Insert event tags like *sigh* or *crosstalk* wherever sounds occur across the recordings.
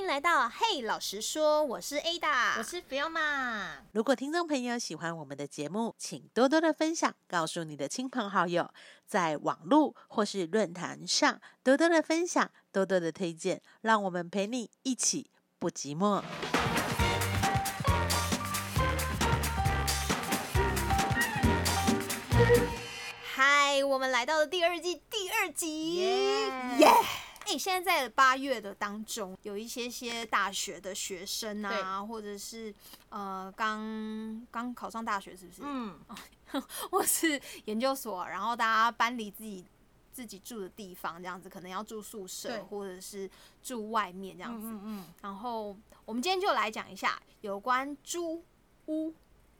迎来到嘿老实说，我是 Ada，我是 Fiona。如果听众朋友喜欢我们的节目，请多多的分享，告诉你的亲朋好友，在网络或是论坛上多多的分享，多多的推荐，让我们陪你一起不寂寞。嗨，我们来到了第二季第二集，耶耶！哎，现在在八月的当中，有一些些大学的学生啊，或者是呃刚刚考上大学，是不是？嗯，*laughs* 或是研究所，然后大家搬离自己自己住的地方，这样子可能要住宿舍，或者是住外面这样子。嗯嗯然后我们今天就来讲一下有关租屋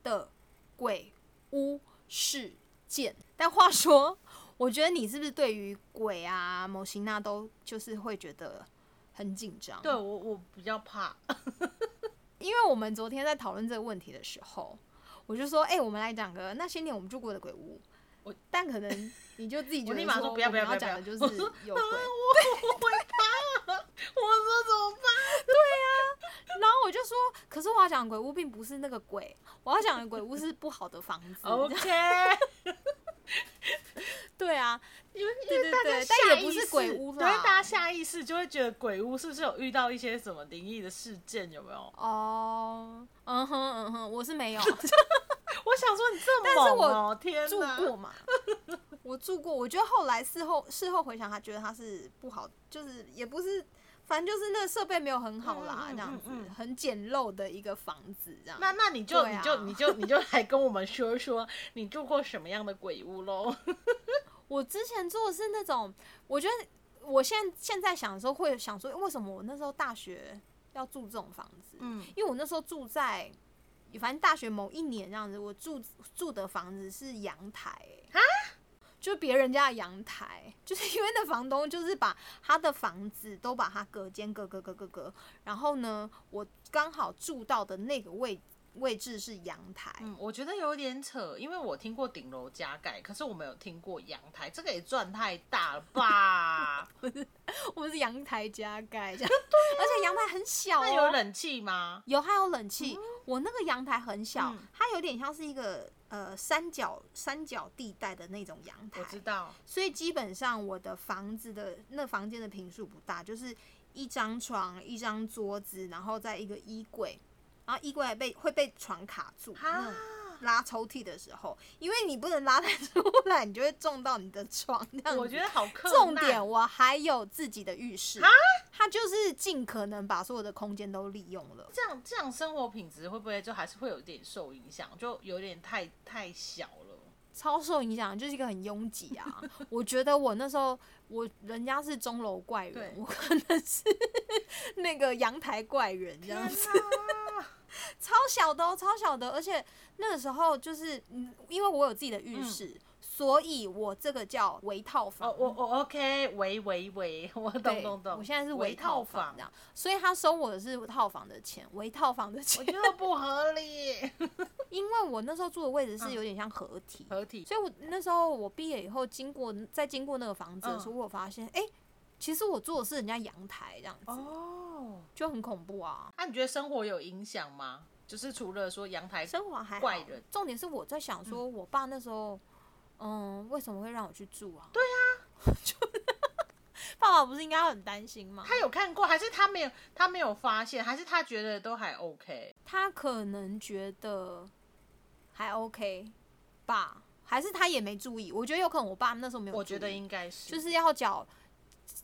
的鬼屋事件。但话说，我觉得你是不是对于鬼啊、某型那都就是会觉得很紧张？对我我比较怕，*laughs* 因为我们昨天在讨论这个问题的时候，我就说，哎、我们来讲个那些年我们住过的鬼屋。我但可能你就自己觉得我立马说不要不要不要讲的就是 *laughs* 有鬼，我会怕，我说怎么办？*laughs* 然后我就说，可是我要讲的鬼屋并不是那个鬼，我要讲的鬼屋是不好的房子。OK，对啊，因为对对大家下但也不是鬼屋啦对，大家下意识就会觉得鬼屋是不是有遇到一些什么灵异的事件？有没有？哦，嗯哼嗯哼，我是没有 *laughs* *laughs* 我想说你这么但是我猛哦，天住！过嘛，*laughs* 我住过，我觉得后来事后事后回想，他觉得他是不好，就是也不是，反正就是那个设备没有很好啦，这样子嗯嗯很简陋的一个房子，这样。那那你就、啊你就你就你就来跟我们说说你住过什么样的鬼屋喽？我之前住的是那种，我觉得我现在现在想的时候会想说，为什么我那时候大学要住这种房子？嗯，因为我那时候住在，反正大学某一年这样子，我住住的房子是阳台、欸，就别人家的阳台，就是因为那房东就是把他的房子都把它隔间隔隔隔隔隔，然后呢，我刚好住到的那个位位置是阳台，嗯，我觉得有点扯，因为我听过顶楼加盖，可是我没有听过阳台，这个也赚太大了吧？*laughs* 我们是阳台加盖这样，而且阳台很小、哦，那有冷气吗？有，还有冷气。我那个阳台很小，嗯它有点像是一个呃三角三角地带的那种阳台。我知道，所以基本上我的房子的那房间的平数不大，就是一张床、一张桌子，然后再一个衣柜，然后衣柜还被会被床卡住。拉抽屉的时候，因为你不能拉太出来，你就会撞到你的床。这样子我觉得好。重点，我还有自己的浴室，它就是尽可能把所有的空间都利用了。这样这样生活品质会不会就还是会有点受影响？就有点太太小了。超受影响，就是一个很拥挤啊。*laughs* 我觉得我那时候，我人家是钟楼怪人，我可能是 *laughs* 那个阳台怪人这样子，超小的哦，超小的，而且那个时候就是，嗯，因为我有自己的浴室，所以我这个叫围套房。哦，我我 OK，围围围，我懂懂懂。我现在是围围套房房这，样，所以他收我的是套房的钱，围套房的钱我，觉得不合理。*laughs* 因为我那时候住的位置是有点像合体，合体所以我那时候我毕业以后，经过再经过那个房子的时候，嗯我发现，哎、其实我住的是人家阳台这样子，哦，就很恐怖啊。那、你觉得生活有影响吗？就是除了说阳台，生活还好怪人重点是我在想说，我爸那时候，嗯，为什么会让我去住啊？对啊，*laughs* 就爸爸不是应该很担心吗？他有看过，还是他没有他没有发现，还是他觉得都还 OK？他可能觉得还 OK 吧，还是他也没注意？我觉得有可能我爸那时候没有注意，我觉得应该是，就是要缴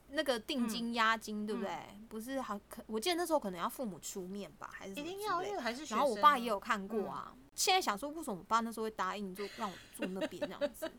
那个定金押金，对不对？不是好可，我记得那时候可能要父母出面吧，还是一定要，因为还是学然后我爸也有看过啊。现在想说，为什么我爸那时候会答应就让我住那边这样子？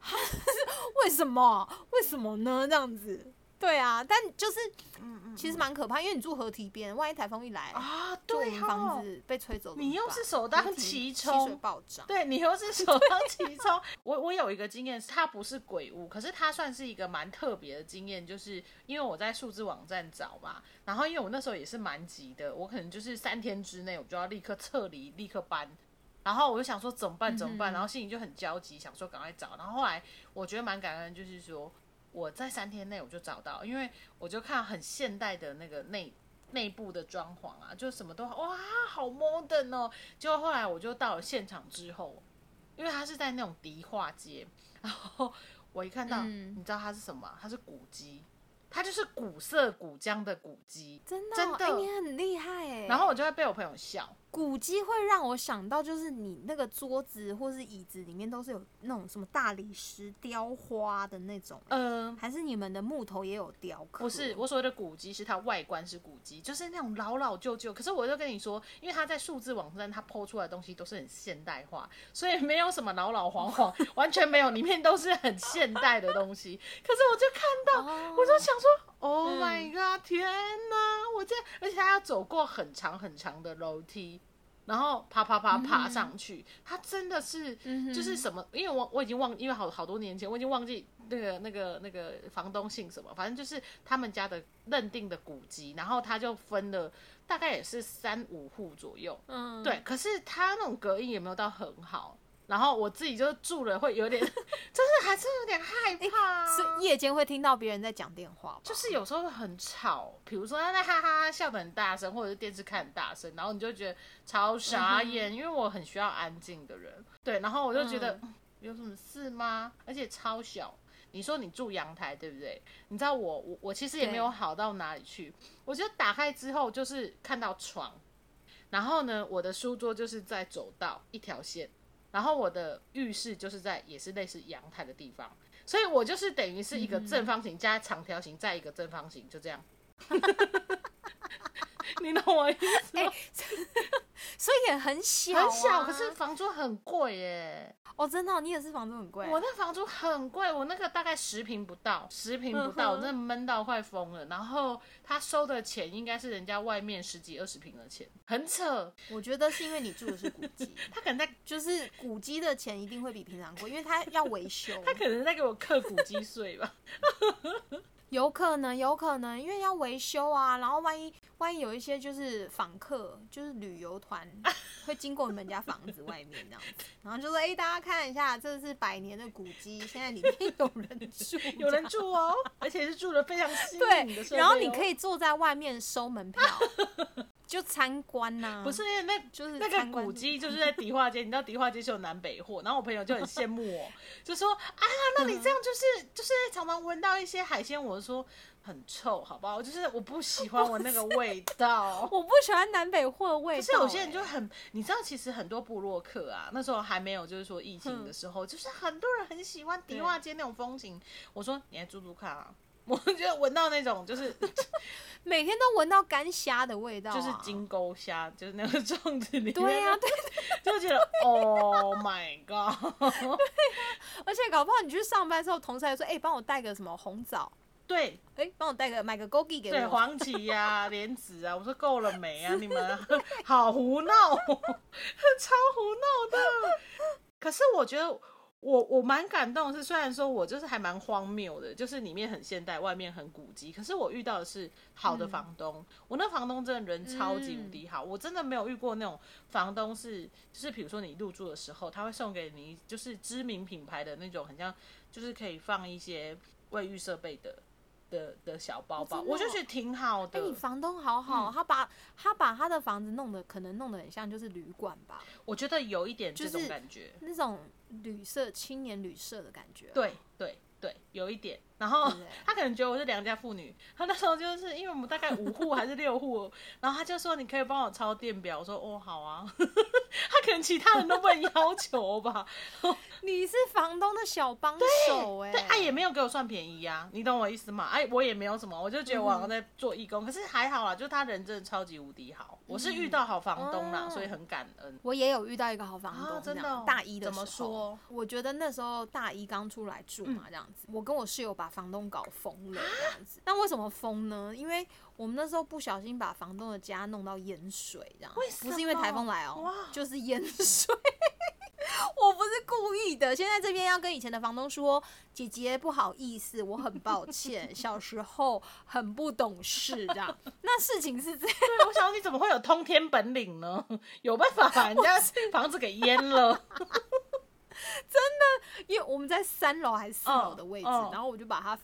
*laughs* 为什么？为什么呢？这样子？对啊，但就是嗯嗯其实蛮可怕，因为你住河堤边，万一台风一来，啊，房，子被吹走你又是首当其冲暴涨。对你又是首当其冲。我我有一个经验，它不是鬼屋，可是它算是一个蛮特别的经验，就是因为我在数字网站找嘛，然后因为我那时候也是蛮急的，我可能就是三天之内我就要立刻撤离，立刻搬。然后我就想说怎么办怎么办，然后心里就很焦急，想说赶快找。然后后来我觉得蛮感恩，就是说我在三天内我就找到，因为我就看很现代的那个内内部的装潢啊，就什么都哇好 modern 哦。结果后来我就到了现场之后，因为它是在那种迪化街，然后我一看到，嗯你知道它是什么？它是古迹，它就是古色古香的古迹，真的哦、真的哎你很厉害哎。然后我就会被我朋友笑。古迹会让我想到，就是你那个桌子或是椅子里面都是有那种什么大理石雕花的那种，嗯、还是你们的木头也有雕刻？不是，我所谓的古迹是它外观是古迹，就是那种老老旧旧。可是我就跟你说，因为它在数字网站，它抛出来的东西都是很现代化，所以没有什么老老黄黄，*laughs* 完全没有，里面都是很现代的东西。可是我就看到，哦我就想说，Oh 嗯 my god，天哪！我这，而且他要走过很长很长的楼梯。然后爬爬爬爬上去，他真的是嗯就是什么？因为我我已经忘，因为好好多年前我已经忘记那个那个那个房东姓什么，反正就是他们家的认定的古籍，然后他就分了大概也是三五户左右，嗯，对。可是他那种隔音也没有到很好，然后我自己就住了会有点，*laughs* 就是还是有点害怕啊、是夜间会听到别人在讲电话？就是有时候会很吵，比如说他在哈哈哈笑得很大声，或者是电视看很大声，然后你就觉得超傻眼，因为我很需要安静的人，对，然后我就觉得、嗯有什么事吗？而且超小。你说你住阳台对不对？你知道我我我其实也没有好到哪里去，我就打开之后就是看到床，然后呢，我的书桌就是在走道一条线，然后我的浴室就是在也是类似阳台的地方，所以我就是等于是一个正方形加长条形再一个正方形，就这样。*laughs* *laughs* 你懂我意思吗？*laughs* 所以也很小、啊，很小，可是房租很贵耶。哦，真的哦、你也是房租很贵。我那房租很贵，我那个大概十平不到，十平不到，嗯我真的闷到快疯了。然后他收的钱应该是人家外面十几二十平的钱，很扯。我觉得是因为你住的是古迹，*laughs* 他可能在，就是古迹的钱一定会比平常贵，因为他要维修。*laughs* 他可能在给我刻古迹税吧。有可能，有可能，因为要维修啊，然后万一万一有一些就是访客，就是旅游团会经过你们家房子外面这样子，然后就说：“哎、大家看一下，这是百年的古迹，现在里面有人住，有人住哦，而且是住的非常新颖的对，然后你可以坐在外面收门票，就参观呐、不是那就是那个古迹，就是在迪化街，*laughs* 你知道迪化街是有南北货，然后我朋友就很羡慕我，*laughs* 就说啊，那你这样就是就是常常闻到一些海鲜，我说很臭，好不好？就是我不喜欢我那个味道。*laughs* 我不喜欢南北货的味道、可是有些人就哎很，你知道，其实很多部落客啊，那时候还没有就是说疫情的时候，就是很多人很喜欢迪化街那种风景。我说你来住住看啊，我觉得闻到那种就是 *laughs* 每天都闻到干虾的味道、啊，就是金钩虾，就是那个粽子里面，对呀、对，就觉得 Oh my god，而且搞不好你去上班之后，同事还说：“哎、帮我带个什么红枣，对哎、帮我带个买个枸杞给对，我。黄芪呀、*laughs* 莲子啊，我说够了没啊？你们好胡闹哦，*laughs* 超胡闹的。可是我觉得我我蛮感动的是，虽然说我就是还蛮荒谬的，就是里面很现代，外面很古迹，可是我遇到的是好的房东。我那房东真的人超级无敌好，我真的没有遇过那种房东是，就是比如说你入住的时候，他会送给你就是知名品牌的那种，很像就是可以放一些卫浴设备的。的的小包包，哦哦我就觉得挺好的。哎、你房东好好，嗯他把他把他的房子弄得可能弄得很像就是旅馆吧，我觉得有一点这种就是感觉，那种旅社青年旅社的感觉、对对对，有一点。然后他可能觉得我是良家妇女，他那时候就是因为我们大概五户还是六户，然后他就说你可以帮我抄电表，我说哦好啊。*laughs* 他可能其他人都不能要求吧，你是房东的小帮手哎、对，哎、也没有给我算便宜呀、你懂我意思吗？哎，我也没有什么，我就觉得我好像在做义工，可是还好啦，就是他人真的超级无敌好，我是遇到好房东啦，哦所以很感恩。我也有遇到一个好房东，啊真的哦大一的怎么时候说？我觉得那时候大一刚出来住嘛，这样子，我跟我室友把房东搞疯了，这样子。那为什么疯呢？因为我们那时候不小心把房东的家弄到淹水，这样不是因为台风么来哦、哇 *laughs* 就是淹水。我不是故意的，现在这边要跟以前的房东说，姐姐不好意思，我很抱歉，小时候很不懂事，这样。那事情是这样。对，我想说你怎么会有通天本领呢？有办法把人家 *laughs* 房子给淹了？*laughs* 因为我们在三楼还是四楼的位置，然后我就把它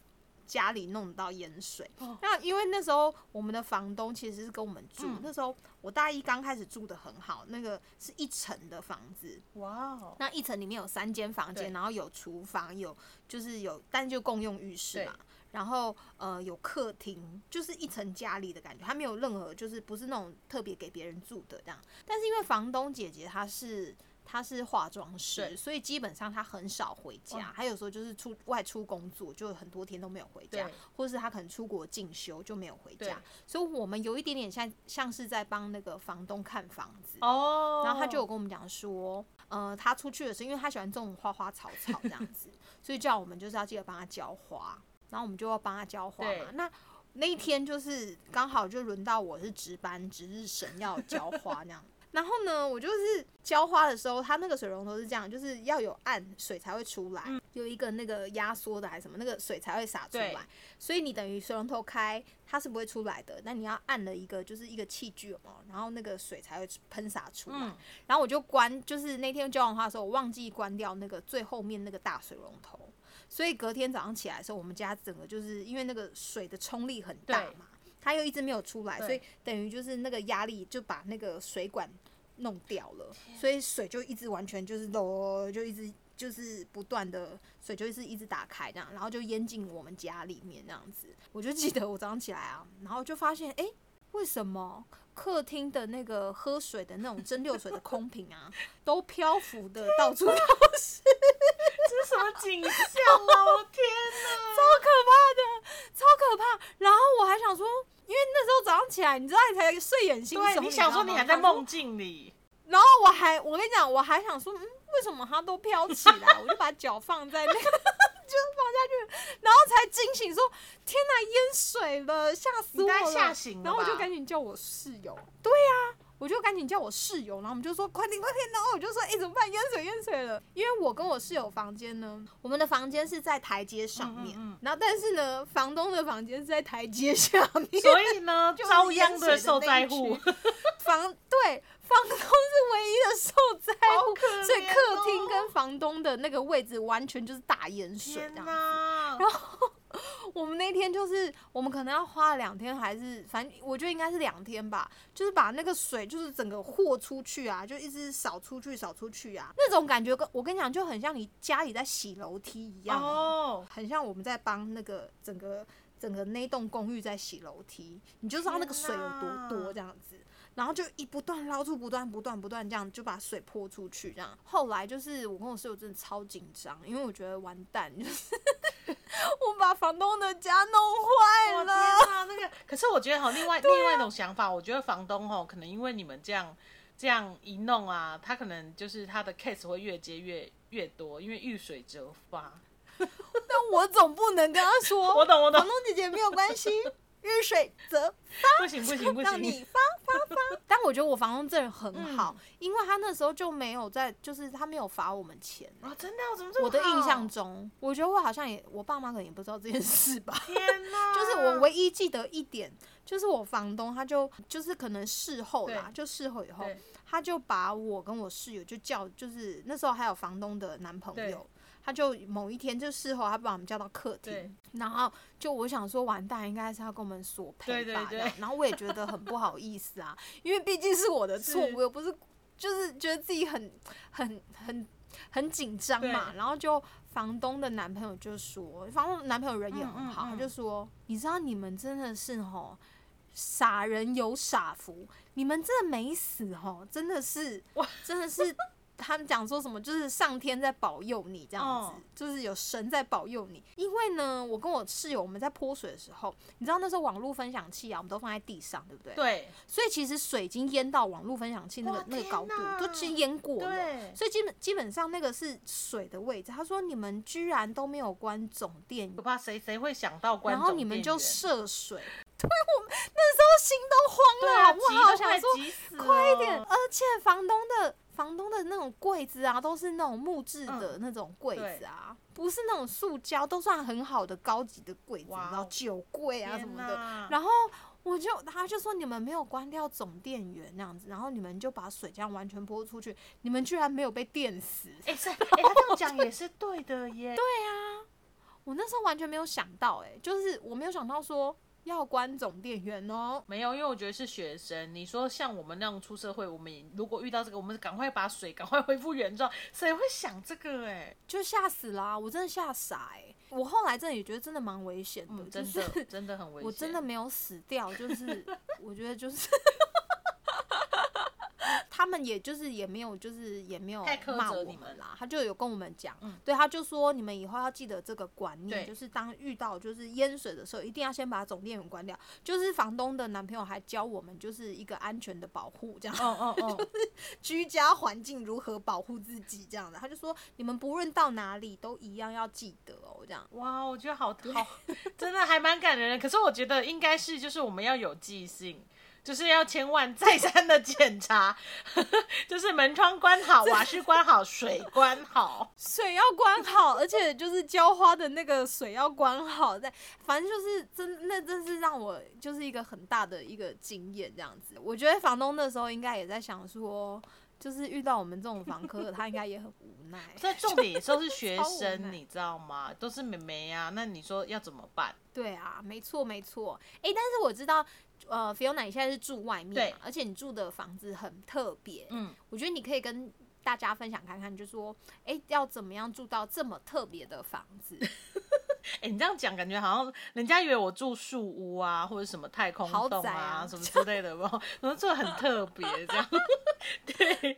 家里弄到淹水。哦那因为那时候我们的房东其实是跟我们住，嗯那时候我大一刚开始住的很好，那个是一层的房子，哇哦，那一层里面有三间房间，然后有厨房，有就是有，但就共用浴室嘛。然后呃有客厅，就是一层家里的感觉，它没有任何就是不是那种特别给别人住的这样。但是因为房东姐姐她是她是化妆师，所以基本上他很少回家哇，还有时候就是出外出工作，就很多天都没有回家对，或是他可能出国进修就没有回家。所以我们有一点点像像是在帮那个房东看房子。哦，然后他就有跟我们讲说，呃，他出去的时候，因为他喜欢种花花草草这样子，*laughs* 所以叫我们就是要记得帮他浇花，然后我们就要帮他浇花嘛。那那一天就是刚好就轮到我是值班值日生要浇花那样。然后呢，我就是浇花的时候，它那个水龙头是这样，就是要有按水才会出来，有一个那个压缩的还是什么，那个水才会洒出来。所以你等于水龙头开，它是不会出来的。那你要按了一个就是一个器具有没有然后那个水才会喷洒出来。嗯然后我就关，就是那天浇完花的时候，我忘记关掉那个最后面那个大水龙头，所以隔天早上起来的时候，我们家整个就是因为那个水的冲力很大嘛，它又一直没有出来，所以等于就是那个压力就把那个水管弄掉了，所以水就一直完全就是漏，就一直就是不断的水就是一直打开这样，然后就淹进我们家里面这样子。我就记得我早上起来啊，然后就发现哎、诶为什么客厅的那个喝水的那种蒸馏水的空瓶啊，*laughs* 都漂浮的到处都是，*laughs* 这是什么景象啊！我天哪！*laughs* 超可怕的，超可怕。然后我还想说，因为那时候早上起来，你知道你才睡眼惺忪，对，你想说你还在梦境里，然后我还，我跟你讲，我还想说，嗯，为什么它都飘起来？我就把脚放在那个，就放下去，然后才惊醒说，天哪，淹水了，吓死我了！吓醒了然后我就赶紧叫我室友，对呀、我就赶紧叫我室友，然后我们就说快点快点，然后我就说，哎、怎么办？淹水淹水了！因为我跟我室友房间呢，我们的房间是在台阶上面，嗯嗯嗯然后但是呢，房东的房间是在台阶下面，所以呢，*laughs* 就是遭殃的受灾户房对房东是唯一的受灾所以客厅跟房东的那个位置完全就是大淹水天这样。哪！我们那天就是我们可能要花了两天，还是反正我觉得应该是两天吧，就是把那个水就是整个豁出去啊，就一直扫出去扫出去啊，那种感觉跟我跟你讲就很像你家里在洗楼梯一样。哦，很像我们在帮那个整个整个那栋公寓在洗楼梯，你就知道那个水有多多这样子，然后就一不断捞出，不断不断不断这样就把水泼出去，这样。后来就是我跟我室友真的超紧张，因为我觉得完蛋，就是 *laughs* 我把房东的家弄坏了。哪，那个，可是我觉得哈，另外、另外一种想法，我觉得房东哦，可能因为你们这样这样一弄啊，他可能就是他的 case 会越接越越多，因为遇水则发。*laughs* 但我总不能跟他说，我懂我懂房东姐姐没有关系，*laughs* 遇水则发不行不行不行让你行，发发发。但我觉得我房东真的很好，嗯因为他那时候就没有在，就是他没有罚我们钱。啊，真的哦怎么这么我的印象中，我觉得我好像也，我爸妈可能也不知道这件事吧。天哪，就是我唯一记得一点，就是我房东他就就是可能事后啦，就事后以后，他就把我跟我室友就叫，就是那时候还有房东的男朋友，他就某一天就事后他把我们叫到客厅，然后就我想说完蛋，应该是要跟我们索赔吧，对对。对然后我也觉得很不好意思啊，因为毕竟是我的错，我又不是就是觉得自己很很很很紧张嘛，然后就房东的男朋友就说，房东的男朋友人也很好，嗯嗯嗯他就说，你知道你们真的是吼。傻人有傻福，你们真的没死吼，真的是，真的是，他们讲说什么，就是上天在保佑你这样子，哦就是有神在保佑你。因为呢，我跟我室友我们在泼水的时候，你知道那时候网络分享器啊，我们都放在地上，对不对？。对所以其实水已经淹到网络分享器那个那个高度都淹过了。对，所以基本基本上那个是水的位置。他说你们居然都没有关总电我怕，谁谁会想到关然后你们就涉水，对我们那时候心都慌了，好不好？想说快一点，而且房东的房东的那种柜子啊，都是那种木质的嗯那种柜子啊，不是那种塑胶，都算很好的高级的柜子，你哇知道哦酒柜啊什么的。然后我就他就说你们没有关掉总电源那样子，然后你们就把水这样完全泼出去，你们居然没有被电死。哎，是 *laughs* 哎，他这样讲也是对的耶。对啊，我那时候完全没有想到、哎，就是我没有想到说要关总电源哦。没有，因为我觉得是学生。你说像我们那样出社会，我们如果遇到这个，我们赶快把水赶快恢复原状，谁会想这个、哎，就吓死啦、我真的吓傻哎、我后来真的也觉得真的蛮危险的，嗯，真就是的真的很危险。我真的没有死掉，就是我觉得就是。*laughs* 他们也就是也没有，就是也没有骂我们啦，他就有跟我们讲，嗯对，他就说你们以后要记得这个观念，就是当遇到就是淹水的时候，一定要先把总电源关掉。就是房东的男朋友还教我们就是一个安全的保护，这样嗯嗯嗯，*laughs* 居家环境如何保护自己这样的。他就说你们不论到哪里都一样要记得哦，这样。哇，我觉得好好，真的还蛮感人的。可是我觉得应该是就是我们要有记性。就是要千万再三的检查，*laughs* 就是门窗关好，*laughs* 瓦斯关好，水关好。水要关好，而且就是浇花的那个水要关好，在反正就是真那真是让我就是一个很大的一个经验这样子。我觉得房东那时候应该也在想说，就是遇到我们这种房客，他应该也很无奈。*laughs* 这重点都是学生，你知道吗？都是妹妹啊，那你说要怎么办？对啊，没错没错。诶，但是我知道，呃，Fiona 你现在是住外面而且你住的房子很特别。嗯，我觉得你可以跟大家分享看看，就说，诶，要怎么样住到这么特别的房子？*laughs* 哎、你这样讲，感觉好像人家以为我住树屋啊，或者什么太空洞宅啊什么之类的，然后然后这很特别这样。*laughs* 对，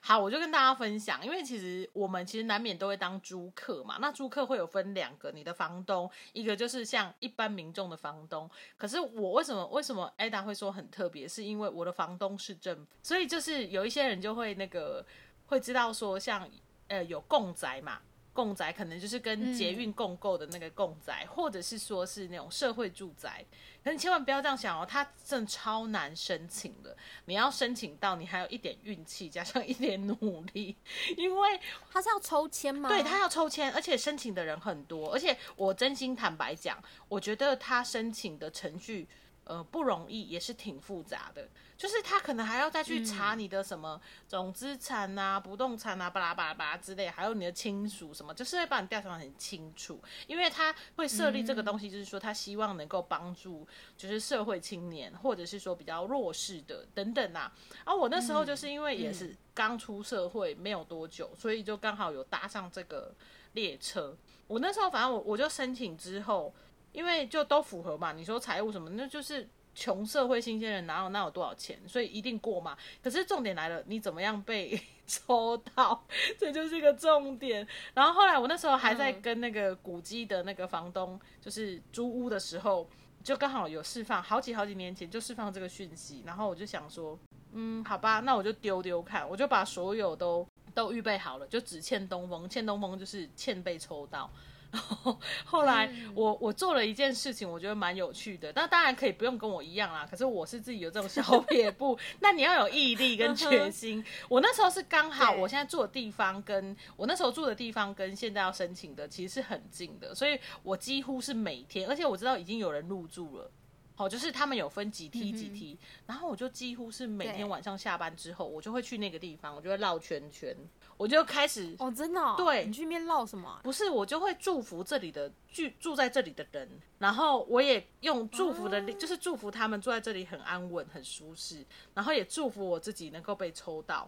好，我就跟大家分享，因为其实我们其实难免都会当租客嘛。那租客会有分两个，你的房东，一个就是像一般民众的房东。可是我为什么为什么 Ada 会说很特别，是因为我的房东是政府，所以就是有一些人就会那个会知道说像呃有共宅嘛。共宅可能就是跟捷运共购的那个共宅，或者是说是那种社会住宅。可你千万不要这样想哦，它真的超难申请的。你要申请到，你还有一点运气，加上一点努力，*laughs* 因为它是要抽签吗？对它要抽签，而且申请的人很多。而且我真心坦白讲，我觉得他申请的程序。呃，不容易，也是挺复杂的。就是他可能还要再去查你的什么总资产啊、不动产啊、巴拉巴拉巴拉之类，还有你的亲属什么，就是会把你调查得很清楚。因为他会设立这个东西，就是说他希望能够帮助，就是社会青年，或者是说比较弱势的等等啊。而、我那时候就是因为也是刚出社会没有多久，所以就刚好有搭上这个列车。我那时候反正我我就申请之后。因为就都符合嘛，你说财务什么，那就是穷社会新鲜人哪有哪有多少钱，所以一定过嘛。可是重点来了，你怎么样被 *laughs* 抽到，这就是一个重点。然后后来我那时候还在跟那个古迹的那个房东，就是租屋的时候，就刚好有释放，好几好几年前就释放这个讯息，然后我就想说，嗯，好吧，那我就丢丢看，我就把所有都都预备好了，就只欠东风，欠东风就是欠被抽到。然 *laughs* 后后来我我做了一件事情，我觉得蛮有趣的。那当然可以不用跟我一样啦，可是我是自己有这种小撇步。*laughs* 那你要有毅力跟决心。我那时候是刚好，我现在住的地方跟我那时候住的地方跟现在要申请的其实是很近的，所以我几乎是每天，而且我知道已经有人入住了。好，就是他们有分几梯几梯，然后我就几乎是每天晚上下班之后，我就会去那个地方，我就会绕圈圈，我就开始哦，真的、哦？对你去那边唠什么啊、不是，我就会祝福这里的住住在这里的人，然后我也用祝福的就是祝福他们住在这里很安稳、很舒适，然后也祝福我自己能够被抽到。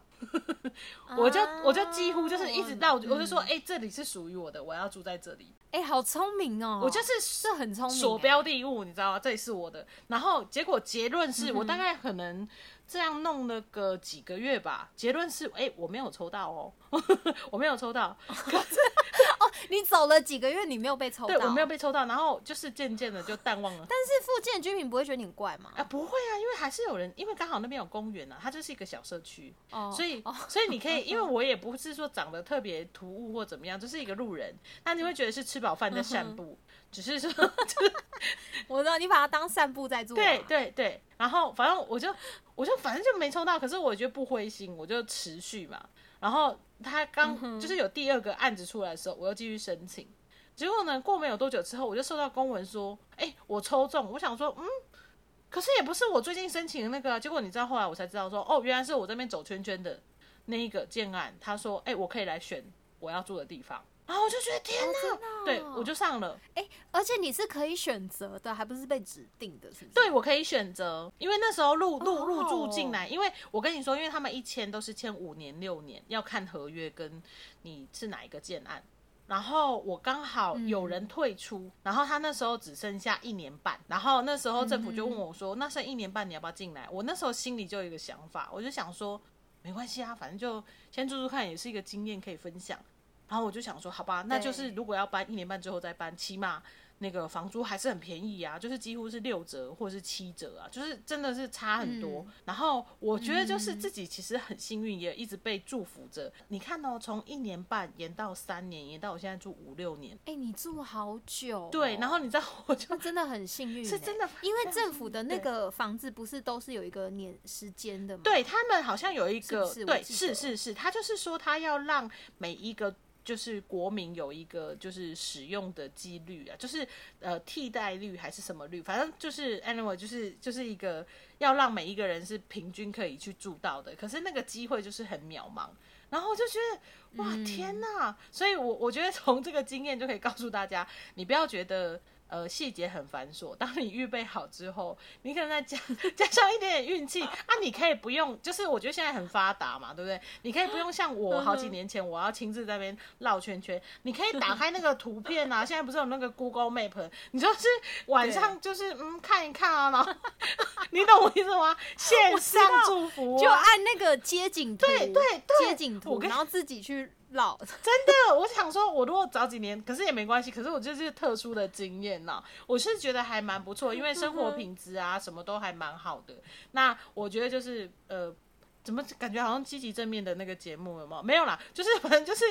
*laughs* 我就我就几乎就是一直到，我就说，哎、这里是属于我的，我要住在这里。哎、好聪明哦！我就是是很聪明、所哎标的物，你知道吗？这里是我的。然后结果结论嗯是、我大概可能这样弄了个几个月吧。结论是，哎、我没有抽到哦，*laughs* 我没有抽到。哦你走了几个月，你没有被抽到，对我没有。被抽到，然后就是渐渐的就淡忘了。但是附近的居民不会觉得你很怪吗？啊，不会啊，因为还是有人，因为刚好那边有公园啊，它就是一个小社区，哦，所以所以你可以，*laughs* 因为我也不是说长得特别突兀或怎么样，就是一个路人，那你会觉得是吃饱饭在散步，只是说 *laughs* 我知道你把它当散步在做、啊。对对对，然后反正我就我就反正就没抽到，可是我觉得不灰心，我就持续嘛。然后他刚、就是有第二个案子出来的时候，我又继续申请。结果呢，过没有多久之后，我就收到公文说，哎、我抽中。我想说，嗯，可是也不是我最近申请的那个啊。结果你知道后来我才知道说，哦，原来是我这边走圈圈的那一个建案。他说，哎、我可以来选我要住的地方。然后我就觉得天哪，对我就上了。哎、而且你是可以选择的，还不是被指定的，是不是？对，我可以选择，因为那时候入入哦入住进来，因为我跟你说，因为他们一签都是签五年六年，要看合约跟你是哪一个建案。然后我刚好有人退出，然后他那时候只剩下一年半，然后那时候政府就问我说：“那剩一年半你要不要进来？”我那时候心里就有一个想法，我就想说没关系啊，反正就先住住看，也是一个经验可以分享。然后我就想说，好吧，那就是如果要搬一年半之后再搬，起码那个房租还是很便宜啊，就是几乎是六折或者是七折啊，就是真的是差很多。然后我觉得就是自己其实很幸运，也一直被祝福着。你看哦，从一年半延到三年，延到我现在住五六年，哎、你住好久哦、对。然后你知道，我就真的很幸运 *laughs* 欸、是真的因为政府的那个房子不是都是有一个年时间的吗？对他们好像有一个对，是是是，他就是说他要让每一个就是国民有一个就是使用的几率啊，就是呃替代率还是什么率，反正就是 anyway 就是就是一个要让每一个人是平均可以去住到的，可是那个机会就是很渺茫。然后我就觉得，哇，天哪！所以我我觉得从这个经验就可以告诉大家，你不要觉得呃细节很繁琐，当你预备好之后，你可能再加 *laughs* 加上一点点运气啊，你可以不用，就是我觉得现在很发达嘛，对不对？你可以不用像我好几年前我要亲自在那边绕圈圈，你可以打开那个图片啊，*laughs* 现在不是有那个 Google Map，你就是晚上就是嗯看一看啊，然后你懂我意思吗？*laughs* 线上祝福、啊，就按那个街景图，对对对街景图，然后自己去绕。*laughs* 真的，我想说，我如果早几年，可是也没关系。可是我就是特殊的经验呐，我是觉得还蛮不错，因为生活品质啊什么都还蛮好的。那我觉得就是呃。怎么感觉好像积极正面的那个节目有没有？没有啦，就是反正就是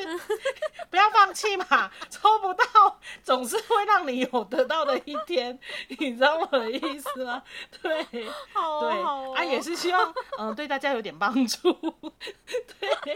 *laughs* 不要放弃嘛，抽不到总是会让你有得到的一天，你知道我的意思吗？*laughs* 对，好对，哦好哦啊，也是希望嗯、呃对大家有点帮助，*laughs* 对对。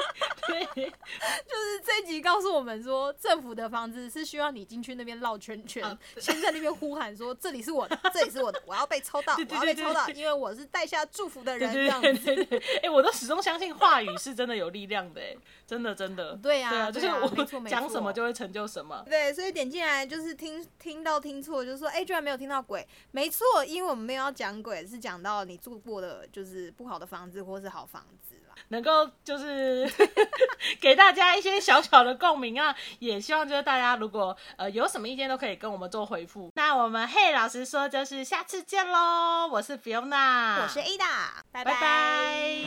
就是这集告诉我们说，政府的房子是需要你进去那边绕圈圈，啊先在那边呼喊说这里是我的，这里是我的，我要被抽到，对对对我要被抽到，因为我是带下祝福的人，这样子。对对对对，哎、我都始终相信话语是真的有力量的，哎，真的真的。对啊对啊，就是我讲什么就会成就什么。对，所以点进来就是听听到听错，就是说，哎、居然没有听到鬼。没错，因为我们没有要讲鬼，是讲到你住过的，就是不好的房子或是好房子啦。能够就是 *laughs* 给大家一些小小的共鸣啊也希望就是大家如果呃有什么意见都可以跟我们做回复。那我们嘿老师说就是下次见喽我是 fiona 我是 ada 拜拜。